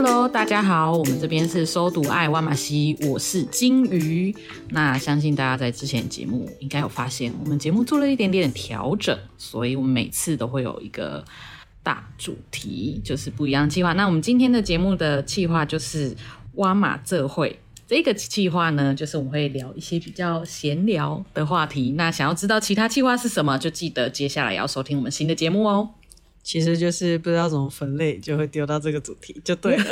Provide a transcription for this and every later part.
Hello，大家好，我们这边是收读爱挖马西，我是金鱼。那相信大家在之前节目应该有发现，我们节目做了一点点调整，所以我们每次都会有一个大主题，就是不一样计划。那我们今天的节目的计划就是挖马这会。这个计划呢，就是我们会聊一些比较闲聊的话题。那想要知道其他计划是什么，就记得接下来要收听我们新的节目哦。其实就是不知道怎么分类，就会丢到这个主题就对了。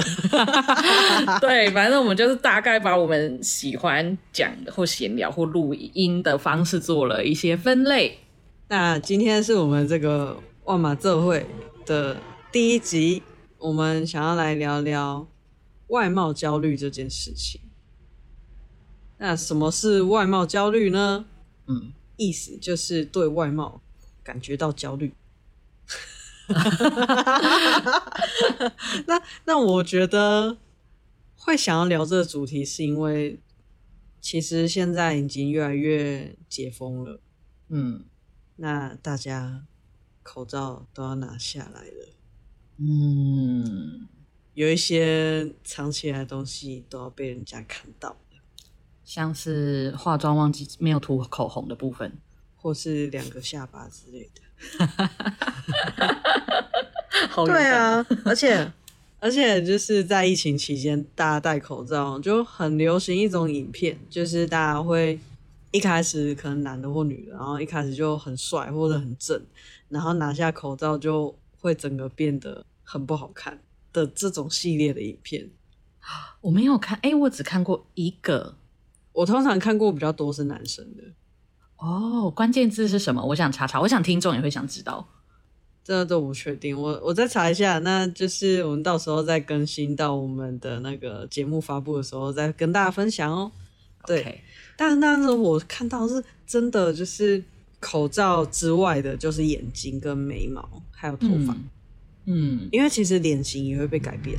对，反正我们就是大概把我们喜欢讲的或闲聊或录音的方式做了一些分类。那今天是我们这个万马这会的第一集，我们想要来聊聊外貌焦虑这件事情。那什么是外貌焦虑呢？嗯，意思就是对外貌感觉到焦虑。那那我觉得会想要聊这个主题，是因为其实现在已经越来越解封了。嗯，那大家口罩都要拿下来了。嗯，有一些藏起来的东西都要被人家看到。像是化妆忘记没有涂口红的部分，或是两个下巴之类的。好对啊，而且 而且就是在疫情期间，大家戴口罩就很流行一种影片，就是大家会一开始可能男的或女的，然后一开始就很帅或者很正，然后拿下口罩就会整个变得很不好看的这种系列的影片。我没有看，哎、欸，我只看过一个。我通常看过比较多是男生的哦，关键字是什么？我想查查，我想听众也会想知道。这都不确定，我我再查一下。那就是我们到时候再更新到我们的那个节目发布的时候再跟大家分享哦。对，Okay. 但那时候我看到是真的，就是口罩之外的，就是眼睛跟眉毛还有头发。嗯，嗯，因为其实脸型也会被改变。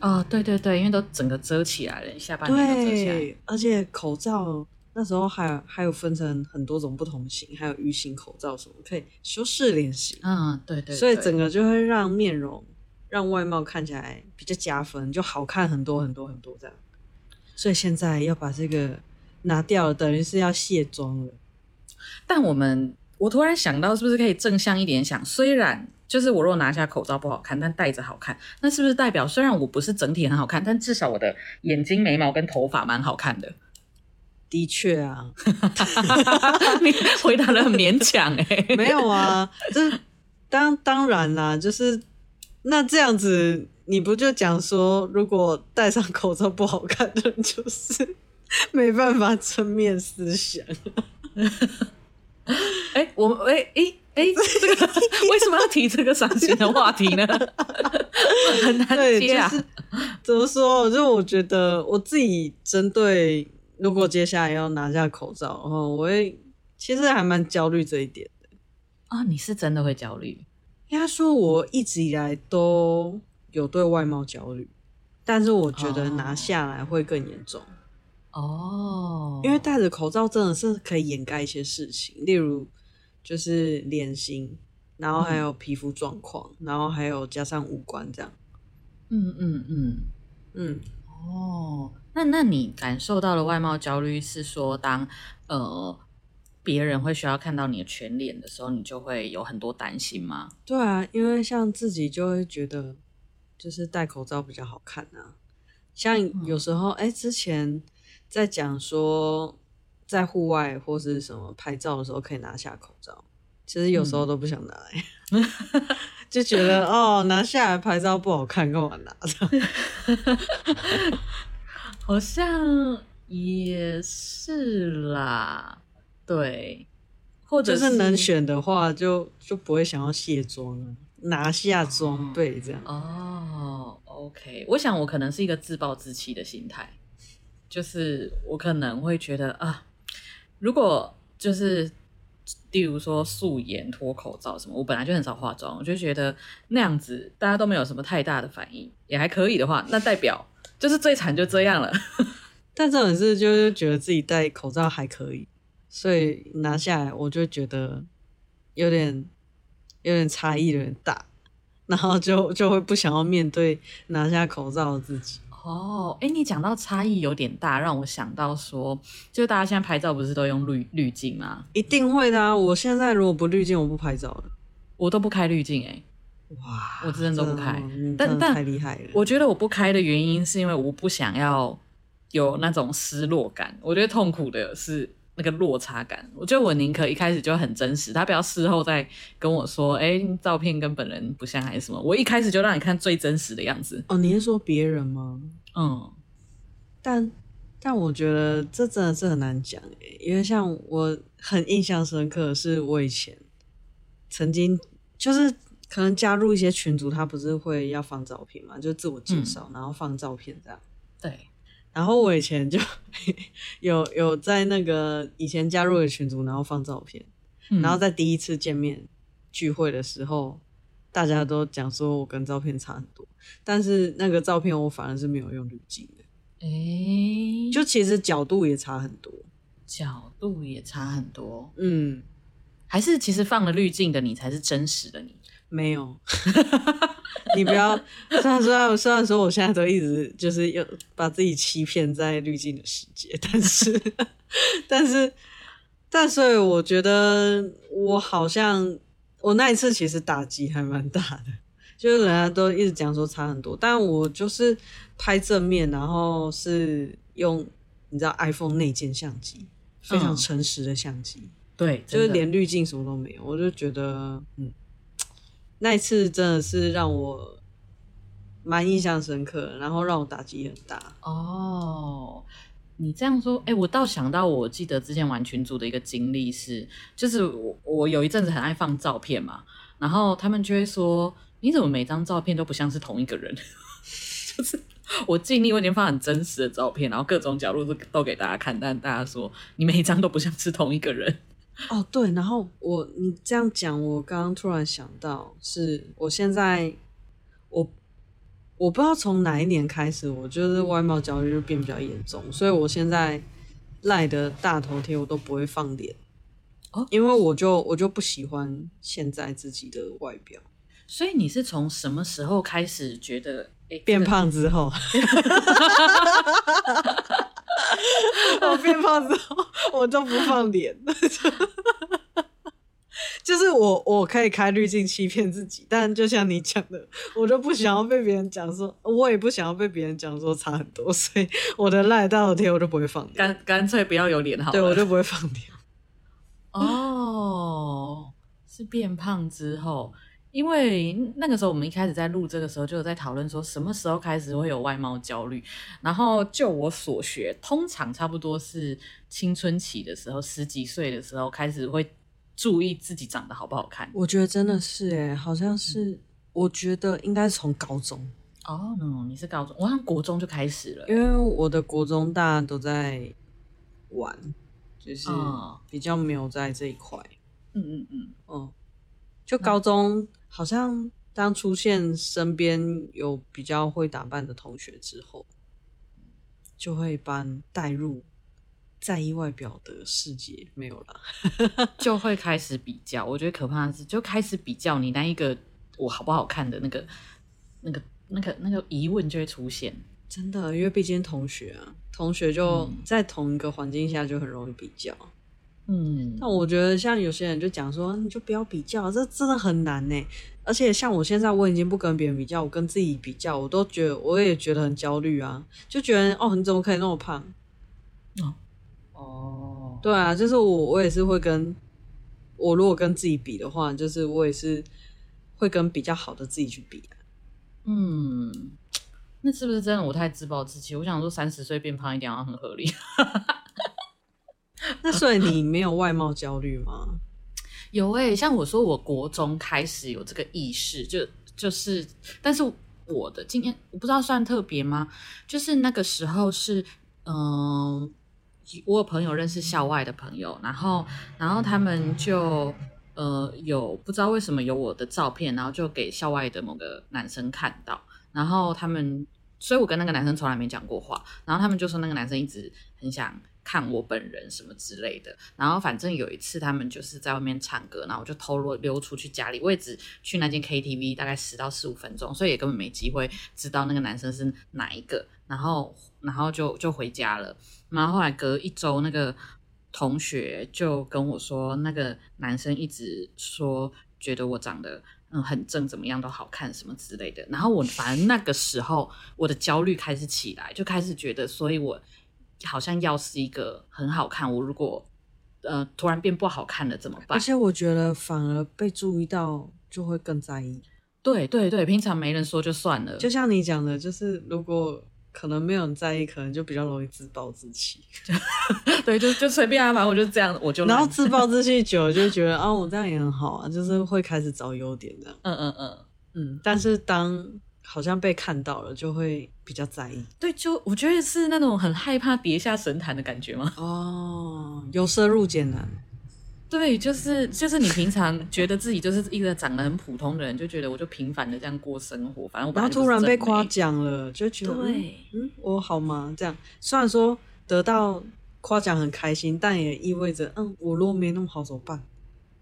哦，对对对，因为都整个遮起来了，下半脸都遮起来。对，而且口罩那时候还有还有分成很多种不同型，还有鱼形口罩什么可以修饰脸型。嗯，对，对对。所以整个就会让面容、让外貌看起来比较加分，就好看很多很多很多这样。所以现在要把这个拿掉了，等于是要卸妆了。但我们，我突然想到，是不是可以正向一点想？虽然。就是我如果拿下口罩不好看，但戴着好看，那是不是代表虽然我不是整体很好看，但至少我的眼睛、眉毛跟头发蛮好看的？的确啊，你回答的很勉强哎。没有啊，这当当然啦，就是那这样子，你不就讲说，如果戴上口罩不好看的人，就是 没办法正面思想。哎、欸，我哎哎。欸哎、欸，这个为什么要提这个伤心的话题呢？很难接啊。就是、怎么说？就我觉得我自己针对，如果接下来要拿下口罩，然后我会其实还蛮焦虑这一点的。啊、哦，你是真的会焦虑？应该说我一直以来都有对外貌焦虑，但是我觉得拿下来会更严重。哦，因为戴着口罩真的是可以掩盖一些事情，例如。就是脸型，然后还有皮肤状况，嗯、然后还有加上五官这样。嗯嗯嗯嗯。哦，那那你感受到的外貌焦虑是说当，当呃别人会需要看到你的全脸的时候，你就会有很多担心吗？对啊，因为像自己就会觉得，就是戴口罩比较好看啊。像有时候，哎、嗯，之前在讲说。在户外或是什么拍照的时候可以拿下口罩，其实有时候都不想拿，嗯、就觉得哦，拿下来拍照不好看，干嘛拿着？好像也是啦，对，或者是，就是能选的话就，就就不会想要卸妆了，拿下装备这样。哦，OK，我想我可能是一个自暴自弃的心态，就是我可能会觉得啊。如果就是，例如说素颜脱口罩什么，我本来就很少化妆，我就觉得那样子大家都没有什么太大的反应，也还可以的话，那代表就是最惨就这样了。但这种事就是觉得自己戴口罩还可以，所以拿下来我就觉得有点有点差异有点大。然后就就会不想要面对拿下口罩的自己。哦，哎，你讲到差异有点大，让我想到说，就大家现在拍照不是都用滤滤镜吗？一定会的啊！我现在如果不滤镜，我不拍照了，我都不开滤镜哎。哇，我真的都不开，但但太厉害了。我觉得我不开的原因是因为我不想要有那种失落感。我觉得痛苦的是那个落差感。我觉得我宁可一开始就很真实，他不要事后再跟我说，哎，照片跟本人不像还是什么。我一开始就让你看最真实的样子。哦，你是说别人吗？嗯，但但我觉得这真的是很难讲诶，因为像我很印象深刻的是，我以前曾经就是可能加入一些群组，他不是会要放照片嘛，就自我介绍，嗯、然后放照片这样。对，然后我以前就 有有在那个以前加入的群组，然后放照片，嗯、然后在第一次见面聚会的时候。大家都讲说我跟照片差很多，但是那个照片我反而是没有用滤镜的。哎、欸，就其实角度也差很多，角度也差很多。嗯，还是其实放了滤镜的你才是真实的你？没有，你不要。虽然说，虽然说，我现在都一直就是有把自己欺骗在滤镜的世界，但是，但是，但是，我觉得我好像。我那一次其实打击还蛮大的，就是人家都一直讲说差很多，但我就是拍正面，然后是用你知道 iPhone 内建相机，非常诚实的相机，嗯、对，就是连滤镜什么都没有，我就觉得嗯，那一次真的是让我蛮印象深刻，然后让我打击很大哦。你这样说，哎、我倒想到，我记得之前玩群组的一个经历是，就是我我有一阵子很爱放照片嘛，然后他们就会说，你怎么每张照片都不像是同一个人？就是我尽力，我已经放很真实的照片，然后各种角度都都给大家看，但大家说你每一张都不像是同一个人。哦，对，然后我你这样讲，我刚刚突然想到，是我现在我。我不知道从哪一年开始，我就是外貌焦虑就变比较严重，所以我现在赖的大头贴我都不会放脸，哦，因为我就我就不喜欢现在自己的外表。所以你是从什么时候开始觉得诶变胖之后？我变胖之后，我就不放脸。就是我，我可以开滤镜欺骗自己，但就像你讲的，我就不想要被别人讲说，我也不想要被别人讲说差很多，所以我的赖大头贴我就不会放，干干脆不要有脸好了。对，我就不会放脸。哦，是变胖之后，因为那个时候我们一开始在录这个时候就有在讨论说，什么时候开始会有外貌焦虑？然后就我所学，通常差不多是青春期的时候，十几岁的时候开始会。注意自己长得好不好看，我觉得真的是哎，好像是，嗯、我觉得应该是从高中哦，no, 你是高中，我好像国中就开始了，因为我的国中大家都在玩，就是比较没有在这一块，嗯嗯嗯，哦，就高中好像当出现身边有比较会打扮的同学之后，就会把带入。在意外表的世界没有了，就会开始比较。我觉得可怕的是，就开始比较你那一个我好不好看的那个、那个、那个、那个疑问就会出现。真的，因为毕竟同学啊，同学就在同一个环境下就很容易比较。嗯，但我觉得像有些人就讲说，你就不要比较，这真的很难呢。而且像我现在，我已经不跟别人比较，我跟自己比较，我都觉得我也觉得很焦虑啊，就觉得哦，你怎么可以那么胖？哦。哦，对啊，就是我，我也是会跟我如果跟自己比的话，就是我也是会跟比较好的自己去比啊。嗯，那是不是真的我太自暴自弃？我想说三十岁变胖一点好像很合理。那所以你没有外貌焦虑吗？有诶、像我说，我国中开始有这个意识，就就是，但是我的经验我不知道算特别吗？就是那个时候是嗯。我有朋友认识校外的朋友，然后，然后他们就呃有不知道为什么有我的照片，然后就给校外的某个男生看到，然后他们，所以我跟那个男生从来没讲过话，然后他们就说那个男生一直很想看我本人什么之类的。然后反正有一次他们就是在外面唱歌，然后我就偷溜溜出去家里，我也只去那间 KTV 大概十到十五分钟，所以也根本没机会知道那个男生是哪一个。然后然后就就回家了。然后后来隔一周，那个同学就跟我说，那个男生一直说觉得我长得。嗯，很正，怎么样都好看，什么之类的。然后我反正那个时候，我的焦虑开始起来，就开始觉得，所以我好像要是一个很好看，我如果呃突然变不好看了怎么办？而且我觉得反而被注意到就会更在意。对对对，平常没人说就算了。就像你讲的，就是如果。可能没有人在意，可能就比较容易自暴自弃。对，就就随便啊，反正我就这样，我就然后自暴自弃久了，就觉得啊，我这样也很好啊，就是会开始找优点这样。嗯嗯嗯嗯。但是当好像被看到了，就会比较在意。对，就我觉得是那种很害怕跌下神坛的感觉吗？哦，由奢入俭难。对，就是就是你平常觉得自己就是一个长得很普通的人，就觉得我就平凡的这样过生活，反正我然后突然被夸奖了，就觉得对，嗯，我好吗？这样虽然说得到夸奖很开心，但也意味着，嗯，我如果没那么好怎么办？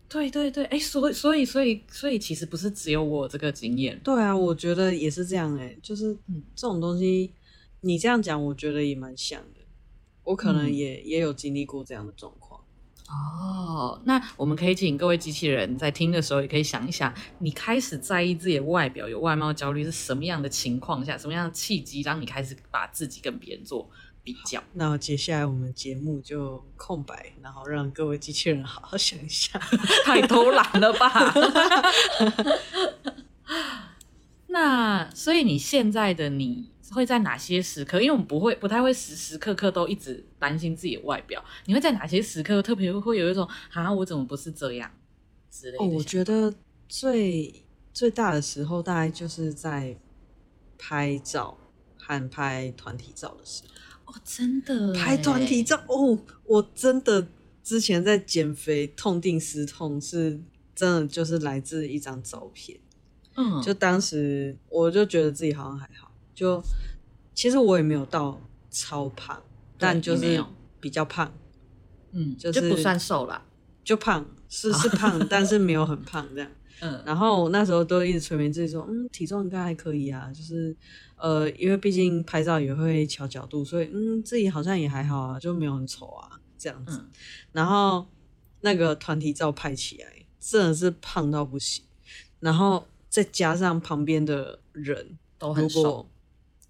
对对对，哎，所以所以所以所以其实不是只有我这个经验，对啊，我觉得也是这样，哎，就是嗯，这种东西你这样讲，我觉得也蛮像的，我可能也、嗯、也有经历过这样的状况。哦，那我们可以请各位机器人在听的时候，也可以想一想，你开始在意自己的外表，有外貌焦虑是什么样的情况下，什么样的契机让你开始把自己跟别人做比较？那接下来我们节目就空白，然后让各位机器人好好想一下，太偷懒了吧？那所以你现在的你。会在哪些时刻？因为我们不会，不太会时时刻刻都一直担心自己的外表。你会在哪些时刻特别会有一种啊，我怎么不是这样之类的？哦，我觉得最最大的时候，大概就是在拍照和拍团体照的时候。哦，真的拍团体照哦，我真的之前在减肥，痛定思痛，是真的就是来自一张照片。嗯，就当时我就觉得自己好像还好。就其实我也没有到超胖，但就是比较胖，嗯，就是就不算瘦啦，就胖是是胖，但是没有很胖这样。嗯，然后我那时候都一直催眠自己说，嗯，体重应该还可以啊，就是呃，因为毕竟拍照也会调角度，所以嗯，自己好像也还好啊，就没有很丑啊这样子。嗯，然后那个团体照拍起来真的是胖到不行，然后再加上旁边的人都很瘦。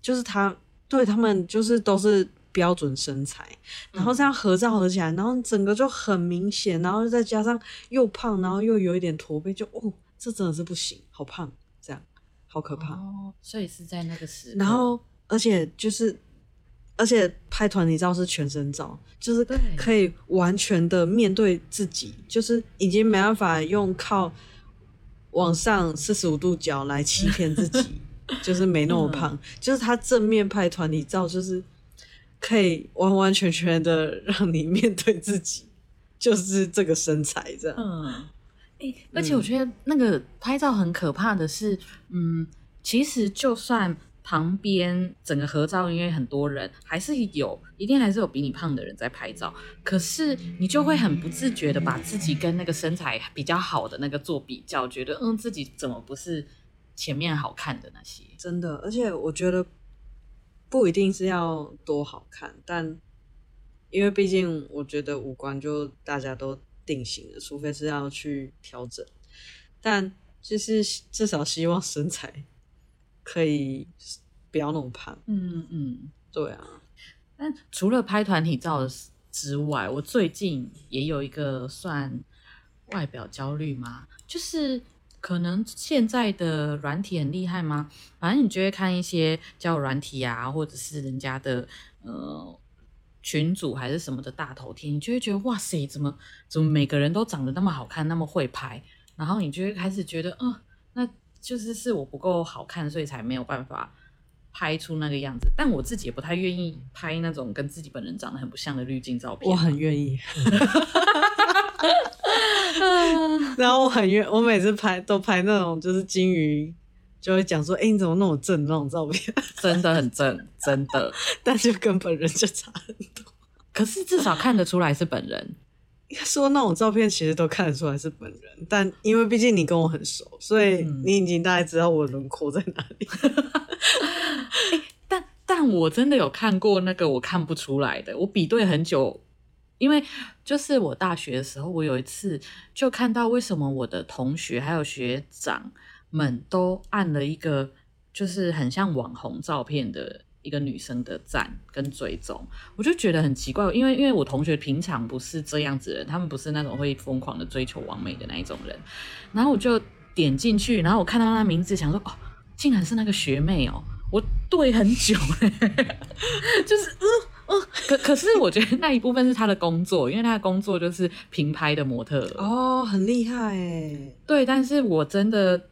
就是他对他们就是都是标准身材，然后这样合照合起来，然后整个就很明显，然后再加上又胖，然后又有一点驼背，就哦，这真的是不行，好胖，这样好可怕。哦，所以是在那个时候，然后而且就是，而且拍团体照是全身照，就是可以完全的面对自己，就是已经没办法用靠往上四十五度角来欺骗自己。就是没那么胖，嗯、就是他正面拍团体照，就是可以完完全全的让你面对自己，就是这个身材这样。嗯，欸、而且我觉得那个拍照很可怕的是，嗯，其实就算旁边整个合照因为很多人，还是有一定还是有比你胖的人在拍照，可是你就会很不自觉的把自己跟那个身材比较好的那个做比较，觉得嗯，自己怎么不是？前面好看的那些，真的，而且我觉得不一定是要多好看，但因为毕竟我觉得五官就大家都定型了，除非是要去调整，但就是至少希望身材可以不要那么胖。嗯嗯，对啊。但除了拍团体照之外，我最近也有一个算外表焦虑吗？就是。可能现在的软体很厉害吗？反正你就会看一些交友软体啊，或者是人家的呃群组还是什么的大头贴，你就会觉得哇塞，怎么怎么每个人都长得那么好看，那么会拍，然后你就会开始觉得，嗯、那就是是我不够好看，所以才没有办法拍出那个样子。但我自己也不太愿意拍那种跟自己本人长得很不像的滤镜照片。我很愿意。然后我很愿，我每次拍都拍那种就是金鱼，就会讲说：“哎、欸，你怎么那么正？”那种照片 真的很正，真的，但是跟本人就差很多。可是至少看得出来是本人。说那种照片其实都看得出来是本人，但因为毕竟你跟我很熟，所以你已经大概知道我的轮廓在哪里。欸、但但我真的有看过那个我看不出来的，我比对很久，因为就是我大学的时候，我有一次就看到为什么我的同学还有学长们都按了一个就是很像网红照片的。一个女生的赞跟追踪，我就觉得很奇怪，因为因为我同学平常不是这样子的人，他们不是那种会疯狂的追求完美的那一种人，然后我就点进去，然后我看到她名字，想说哦，竟然是那个学妹哦，我对很久，就是嗯嗯，可可是我觉得那一部分是他的工作，因为他的工作就是平拍的模特哦，很厉害哎，对，但是我真的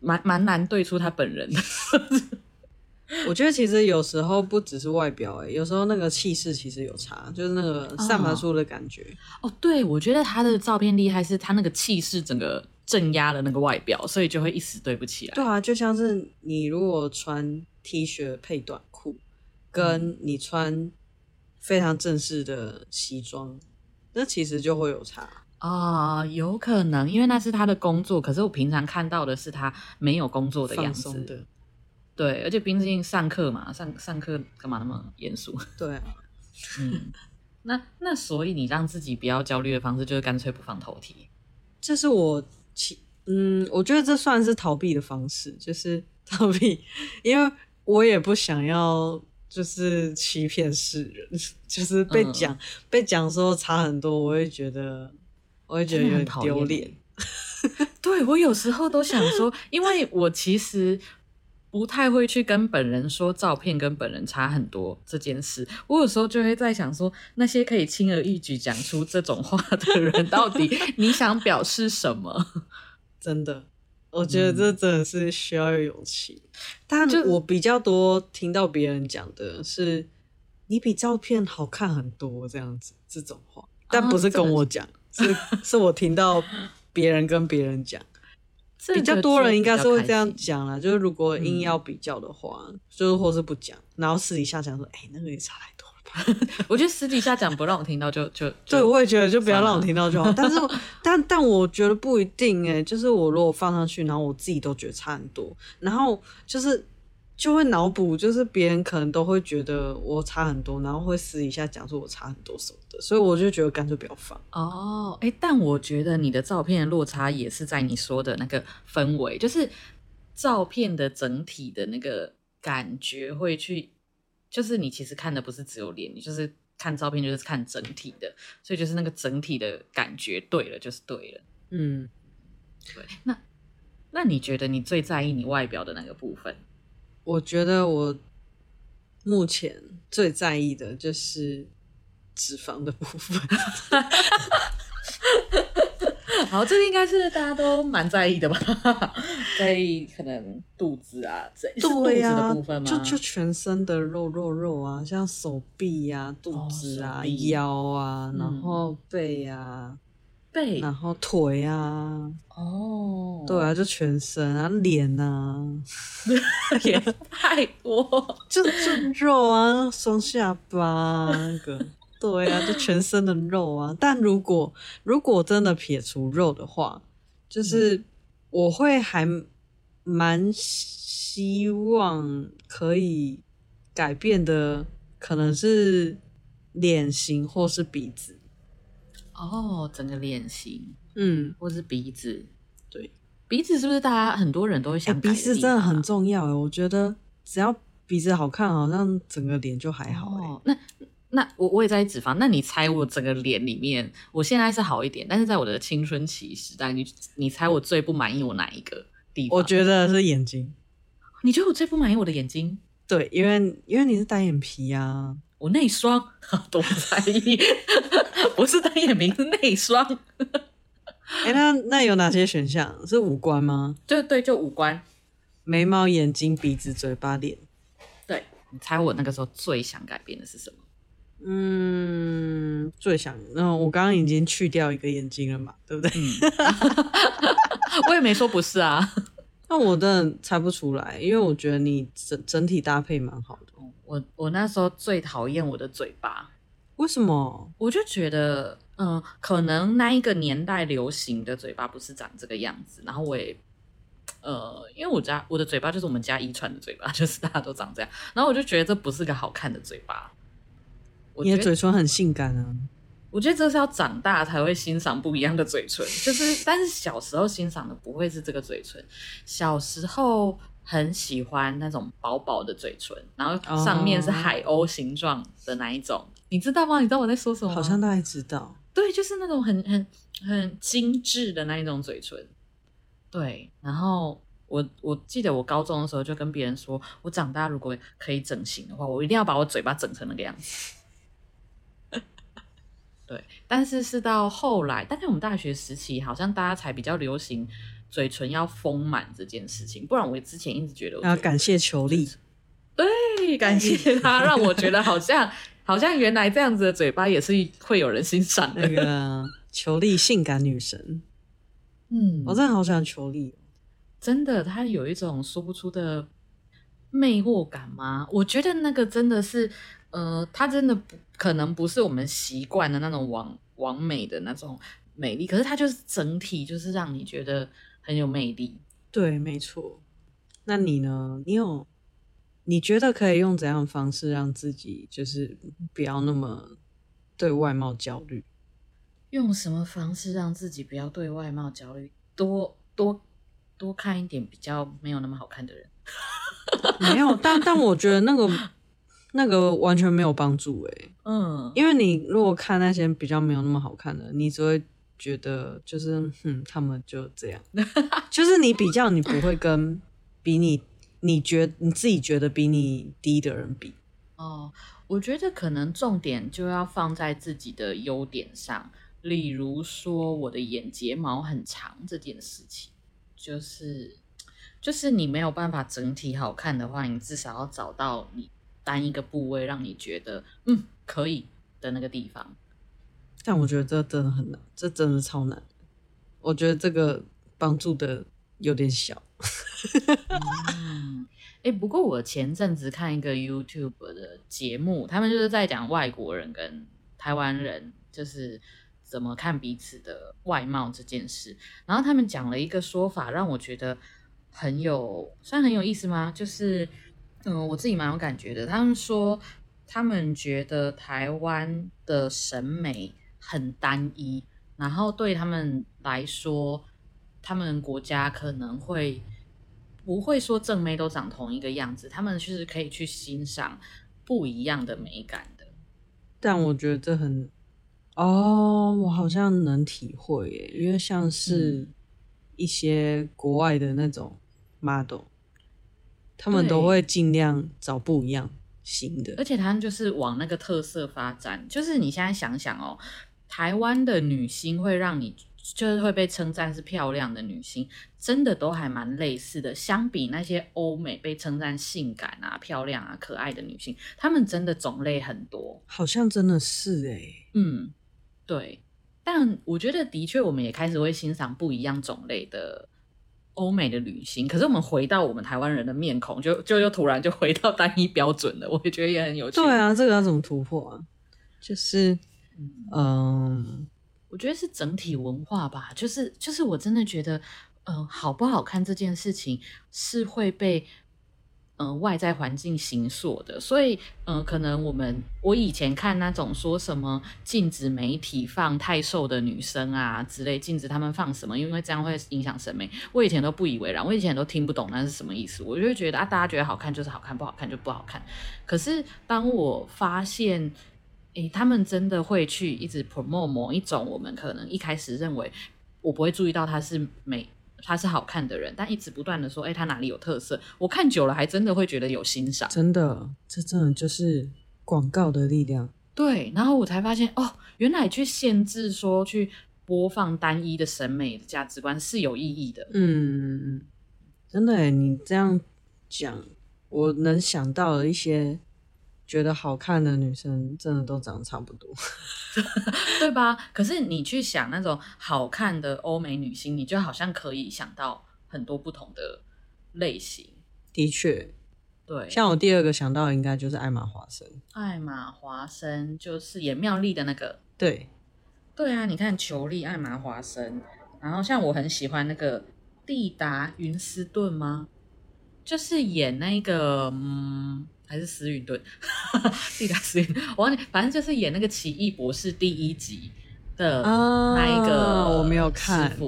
蛮蛮难对出他本人的。我觉得其实有时候不只是外表，哎，有时候那个气势其实有差，就是那个散发出的感觉。哦，哦，对，我觉得他的照片厉害，是他那个气势整个镇压了那个外表，所以就会一时对不起来。对啊，就像是你如果穿 T 恤配短裤，跟你穿非常正式的西装，嗯，那其实就会有差啊，哦，有可能，因为那是他的工作，可是我平常看到的是他没有工作的样子。对，而且毕竟上课嘛，上上课干嘛那么严肃？对啊，嗯，那那所以你让自己不要焦虑的方式，就是干脆不放头贴。这是我其嗯，我觉得这算是逃避的方式，就是 逃避，因为我也不想要就是欺骗世人，就是被讲、嗯、被讲说差很多，我会觉得我会觉得有点丢脸。对，我有时候都想说，因为我其实。不太会去跟本人说照片跟本人差很多这件事，我有时候就会在想说，那些可以轻而易举讲出这种话的人，到底你想表示什么？真的，我觉得这真的是需要有勇气。但我比较多听到别人讲的是，你比照片好看很多这样子这种话，但不是跟我讲，是是我听到别人跟别人讲。比较多人应该是会这样讲啦，就是如果硬要比较的话，嗯、就是或是不讲，然后私底下讲说，哎、欸，那个也差太多？我觉得私底下讲不让我听到就就，就对，我也觉得就不要让我听到就好。但是，但但我觉得不一定哎、欸，就是我如果放上去，然后我自己都觉得差很多，然后就是。就会脑补，就是别人可能都会觉得我差很多，然后会私底下讲说我差很多什么的，所以我就觉得干脆不要放。哦，哎，但我觉得你的照片的落差也是在你说的那个氛围，就是照片的整体的那个感觉会去，就是你其实看的不是只有脸，你就是看照片就是看整体的，所以就是那个整体的感觉对了，就是对了。嗯，对。那那你觉得你最在意你外表的那个部分？我觉得我目前最在意的就是脂肪的部分。好，这个应该是大家都蛮在意的吧？在意可能肚子啊，这对呀、啊，就就全身的肉肉肉啊，像手臂呀、啊、肚子啊、哦、腰啊，然后背啊。背，然后腿啊，哦，对啊，就全身啊，脸啊，脸太多，就就肉啊，双下巴那个，对啊，就全身的肉啊。但如果如果真的撇除肉的话，就是我会还蛮希望可以改变的，可能是脸型或是鼻子。哦，整个脸型，嗯，或是鼻子，对，鼻子是不是大家很多人都会想？鼻子真的很重要哎，我觉得只要鼻子好看，好像整个脸就还好哎、哦。那那我我也在脂肪，那你猜我整个脸里面，我现在是好一点，但是在我的青春期时代，你你猜我最不满意我哪一个地方？我觉得是眼睛。你觉得我最不满意我的眼睛？对，因为因为你是单眼皮啊，我内双，多在意。不是单眼皮，是内双。哎、欸，那那有哪些选项？是五官吗？对对，就五官，眉毛、眼睛、鼻子、嘴巴、脸。对，你猜我那个时候最想改变的是什么？嗯，最想……那我刚刚已经去掉一个眼睛了嘛，对不对？嗯、我也没说不是啊。那我真的猜不出来，因为我觉得你整整体搭配蛮好的。我我那时候最讨厌我的嘴巴。为什么？我就觉得，嗯、呃，可能那一个年代流行的嘴巴不是长这个样子。然后我也，呃，因为我家我的嘴巴就是我们家遗传的嘴巴，就是大家都长这样。然后我就觉得这不是个好看的嘴巴。你的嘴唇很性感啊。我觉得这是要长大才会欣赏不一样的嘴唇，就是，但是小时候欣赏的不会是这个嘴唇。小时候很喜欢那种薄薄的嘴唇，然后上面是海鸥形状的那一种，oh. 你知道吗？你知道我在说什么吗？好像大概知道。对，就是那种很很很精致的那一种嘴唇。对，然后我我记得我高中的时候就跟别人说，我长大如果可以整形的话，我一定要把我嘴巴整成那个样子。对，但是是到后来，但是我们大学时期好像大家才比较流行嘴唇要丰满这件事情，不然我之前一直觉得，我，要感谢裘莉，对，感谢他让我觉得好像好像原来这样子的嘴巴也是会有人欣赏的。那个裘莉性感女神，嗯，我真的好喜欢裘莉，真的，她有一种说不出的魅惑感吗？我觉得那个真的是。呃，它真的不可能不是我们习惯的那种完完美的那种美丽，可是它就是整体就是让你觉得很有魅力。对，没错。那你呢？你有你觉得可以用怎样的方式让自己就是不要那么对外貌焦虑？用什么方式让自己不要对外貌焦虑？多多多看一点比较没有那么好看的人。没有，但但我觉得那个。那个完全没有帮助诶、欸，嗯，因为你如果看那些比较没有那么好看的，你只会觉得就是，哼，他们就这样，就是你比较，你不会跟比你你觉你自己觉得比你低的人比。哦，我觉得可能重点就要放在自己的优点上，例如说我的眼睫毛很长这件事情，就是就是你没有办法整体好看的话，你至少要找到你。单一个部位让你觉得嗯可以的那个地方，但我觉得这真的很难，这真的超难。我觉得这个帮助的有点小。嗯，哎，不过我前阵子看一个 YouTube 的节目，他们就是在讲外国人跟台湾人就是怎么看彼此的外貌这件事，然后他们讲了一个说法，让我觉得很有，算很有意思吗？就是。嗯，我自己蛮有感觉的。他们说，他们觉得台湾的审美很单一，然后对他们来说，他们国家可能会不会说正妹都长同一个样子，他们就是可以去欣赏不一样的美感的。但我觉得这很哦，我好像能体会耶，因为像是一些国外的那种 model。他们都会尽量找不一样新的，而且他们就是往那个特色发展。就是你现在想想哦，台湾的女星会让你就是会被称赞是漂亮的女星，真的都还蛮类似的。相比那些欧美被称赞性感啊、漂亮啊、可爱的女星，她们真的种类很多，好像真的是诶。嗯，对。但我觉得的确，我们也开始会欣赏不一样种类的。欧美的旅行，可是我们回到我们台湾人的面孔，就就又突然就回到单一标准了。我也觉得也很有趣。对啊，这个要怎么突破啊？就是，嗯，嗯我觉得是整体文化吧。就是就是，我真的觉得，嗯、呃，好不好看这件事情是会被。嗯、外在环境形塑的，所以，嗯、可能我们我以前看那种说什么禁止媒体放太瘦的女生啊之类，禁止他们放什么，因为这样会影响审美。我以前都不以为然，我以前都听不懂那是什么意思。我就会觉得啊，大家觉得好看就是好看，不好看就不好看。可是当我发现，诶，他们真的会去一直 promote 某一种，我们可能一开始认为我不会注意到它是美。他是好看的人，但一直不断的说，哎、欸，他哪里有特色？我看久了，还真的会觉得有欣赏。真的，这真的就是广告的力量。对，然后我才发现，哦，原来去限制说去播放单一的审美的价值观是有意义的。嗯，真的，你这样讲，我能想到了一些。觉得好看的女生真的都长得差不多，对吧？可是你去想那种好看的欧美女星，你就好像可以想到很多不同的类型。的确，对，像我第二个想到的应该就是艾玛华森。艾玛华森就是演妙丽的那个。对，对啊，你看裘丽、艾玛华森，然后像我很喜欢那个蒂达·云斯顿吗？就是演那个，嗯，还是斯云顿？蒂达斯云，我忘记，反正就是演那个奇异博士第一集的那一个、啊，我没有看。他，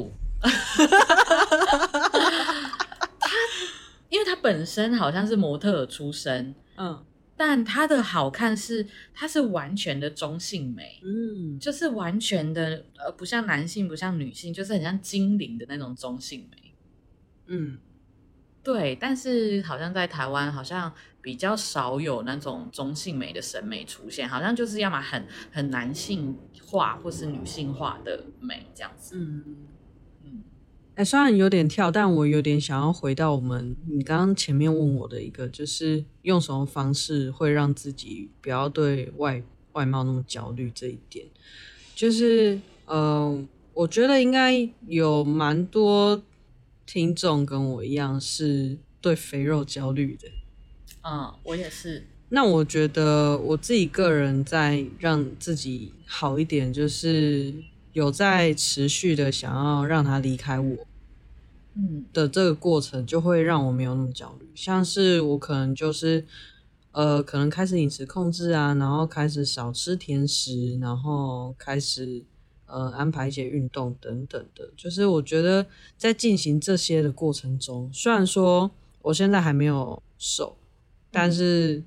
因为他本身好像是模特出身，嗯，但他的好看是，他是完全的中性美，嗯，就是完全的，呃，不像男性，不像女性，就是很像精灵的那种中性美，嗯，对。但是好像在台湾，好像比较少有那种中性美的审美出现，好像就是要么很很男性化，或是女性化的美这样子，嗯。哎，虽然有点跳，但我有点想要回到我们你刚刚前面问我的一个，就是用什么方式会让自己不要对外外貌那么焦虑这一点。就是，嗯、呃，我觉得应该有蛮多听众跟我一样是对肥肉焦虑的。嗯，我也是。那我觉得我自己个人在让自己好一点，就是有在持续的想要让他离开我。嗯的这个过程就会让我没有那么焦虑，像是我可能就是呃，可能开始饮食控制啊，然后开始少吃甜食，然后开始呃安排一些运动等等的。就是我觉得在进行这些的过程中，虽然说我现在还没有瘦，但是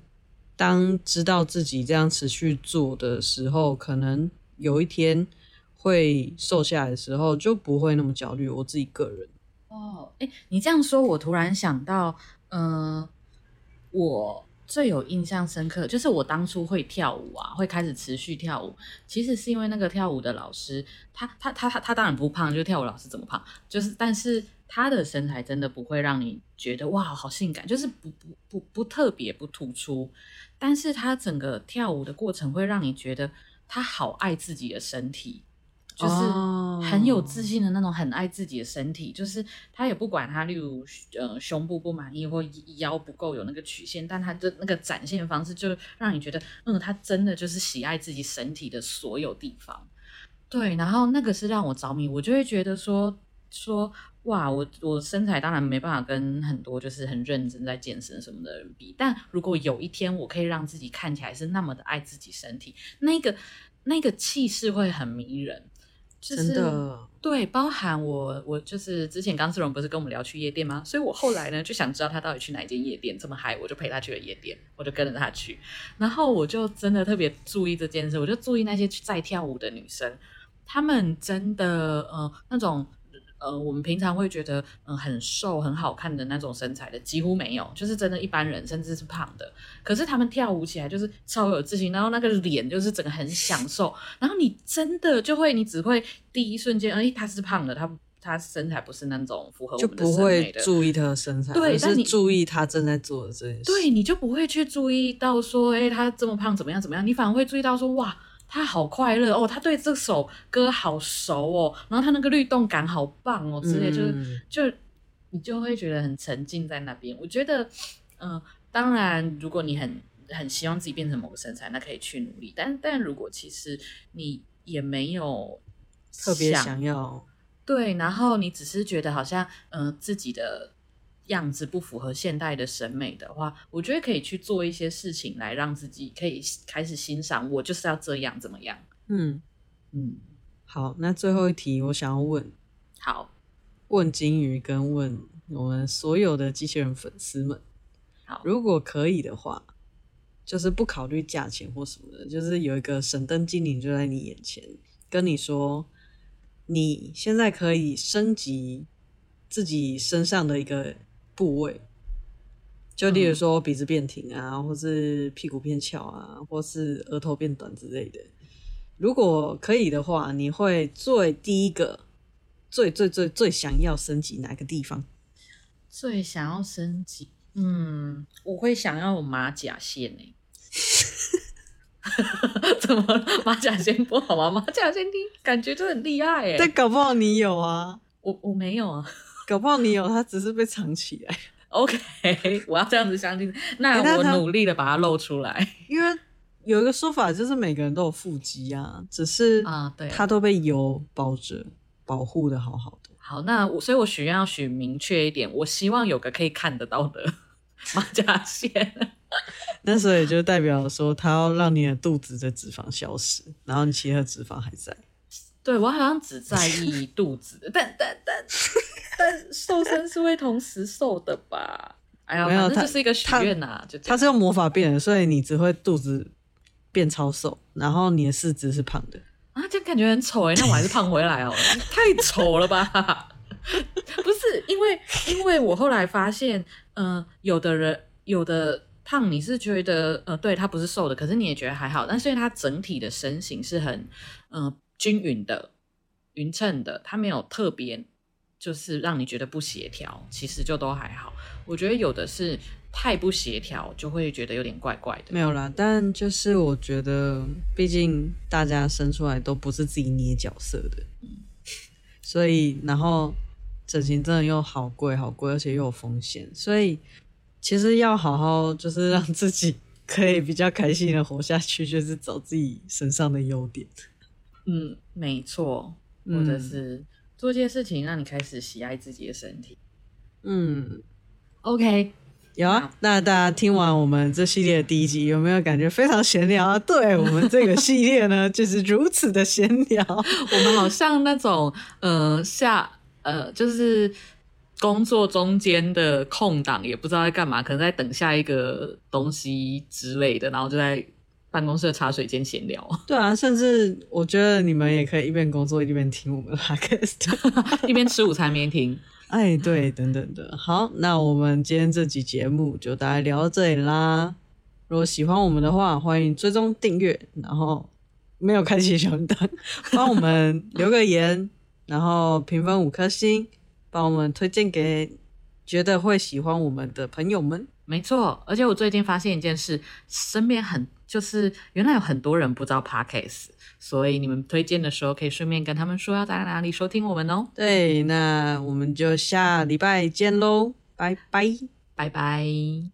当知道自己这样持续做的时候，可能有一天会瘦下来的时候，就不会那么焦虑。我自己个人。哦，哎，你这样说，我突然想到，嗯、我最有印象深刻，就是我当初会跳舞啊，会开始持续跳舞，其实是因为那个跳舞的老师，他他他他他当然不胖，就跳舞老师怎么胖，就是但是他的身材真的不会让你觉得哇好性感，就是不不不不特别不突出，但是她整个跳舞的过程会让你觉得她好爱自己的身体。就是很有自信的那种，很爱自己的身体。Oh. 就是他也不管他，例如呃胸部不满意或腰不够有那个曲线，但他的那个展现方式，就让你觉得，嗯，他真的就是喜爱自己身体的所有地方。对，然后那个是让我着迷，我就会觉得说说哇，我我身材当然没办法跟很多就是很认真在健身什么的人比，但如果有一天我可以让自己看起来是那么的爱自己身体，那个那个气势会很迷人。就是、真的对，包含我，我就是之前刚志荣不是跟我们聊去夜店吗？所以我后来呢就想知道他到底去哪一间夜店这么嗨，我就陪他去了夜店，我就跟着他去，然后我就真的特别注意这件事，我就注意那些在跳舞的女生，她们真的呃那种。呃，我们平常会觉得，嗯、呃，很瘦很好看的那种身材的几乎没有，就是真的一般人，甚至是胖的。可是他们跳舞起来就是超有自信，然后那个脸就是整个很享受。然后你真的就会，你只会第一瞬间，哎，他是胖的，他他身材不是那种符合我们的审美的，就不会注意他的身材，对，但你注意他正在做的这件事，对，你就不会去注意到说，哎，他这么胖怎么样怎么样，你反而会注意到说，哇。他好快乐哦，他对这首歌好熟哦，然后他那个律动感好棒哦，之类、嗯、就是就你就会觉得很沉浸在那边。我觉得，嗯、呃，当然，如果你很很希望自己变成某个身材，那可以去努力。但但如果其实你也没有特别想要，对，然后你只是觉得好像嗯、呃、自己的。样子不符合现代的审美的话，我觉得可以去做一些事情来让自己可以开始欣赏。我就是要这样，怎么样？嗯嗯，好，那最后一题我想要问，好，问金鱼跟问我们所有的机器人粉丝们，好，如果可以的话，就是不考虑价钱或什么的，就是有一个神灯精灵就在你眼前，跟你说，你现在可以升级自己身上的一个。部位，就例如说鼻子变挺啊，嗯、或是屁股变翘啊，或是额头变短之类的。如果可以的话，你会最第一个、最最最最想要升级哪个地方？最想要升级，嗯，我会想要有马甲线诶。怎么马甲线不好吗？马甲线你感觉就很厉害诶。但搞不好你有啊，我我没有啊。搞不好你有，他只是被藏起来。OK，我要这样子相信。那我努力的把它露出来，欸、因为有一个说法就是每个人都有腹肌啊，只是啊，对，它都被油包着，保护的好好的。好，那我所以我许愿要许明确一点，我希望有个可以看得到的 马甲线。那所以就代表说，它要让你的肚子的脂肪消失，然后你其他的脂肪还在。对，我好像只在 意肚子，但但但 但瘦身是会同时瘦的吧？哎呀，没有，它就是一个许愿呐，就它是用魔法变的，所以你只会肚子变超瘦，然后你的四肢是胖的啊，这样感觉很丑哎，那我还是胖回来哦，太丑了吧？不是，因为因为我后来发现，嗯、呃，有的人有的胖，你是觉得呃，对他不是瘦的，可是你也觉得还好，但是因为他整体的身形是很嗯。呃均匀的、匀称的，它没有特别，就是让你觉得不协调，其实就都还好。我觉得有的是太不协调，就会觉得有点怪怪的。没有啦，但就是我觉得，毕竟大家生出来都不是自己捏角色的，嗯、所以然后整形真的又好贵，好贵，而且又有风险，所以其实要好好就是让自己可以比较开心的活下去，就是找自己身上的优点。嗯，没错，或者是做一件事情让你开始喜爱自己的身体。嗯，OK，有啊。那大家听完我们这系列的第一集，有没有感觉非常闲聊啊？对，我们这个系列呢，就是如此的闲聊。我们好像那种呃下呃，就是工作中间的空档，也不知道在干嘛，可能在等下一个东西之类的，然后就在。办公室的茶水间闲聊，对啊，甚至我觉得你们也可以一边工作一边听我们的 podcast，一边吃午餐一边听。哎，对，等等的。好，那我们今天这集节目就大概聊到这里啦。如果喜欢我们的话，欢迎追踪订阅，然后没有开启小铃铛，帮我们留个言，然后评分五颗星，帮我们推荐给觉得会喜欢我们的朋友们。没错，而且我最近发现一件事，身边很。就是原来有很多人不知道 Podcast，所以你们推荐的时候可以顺便跟他们说要在哪里收听我们哦。对，那我们就下礼拜见喽，拜拜，拜拜。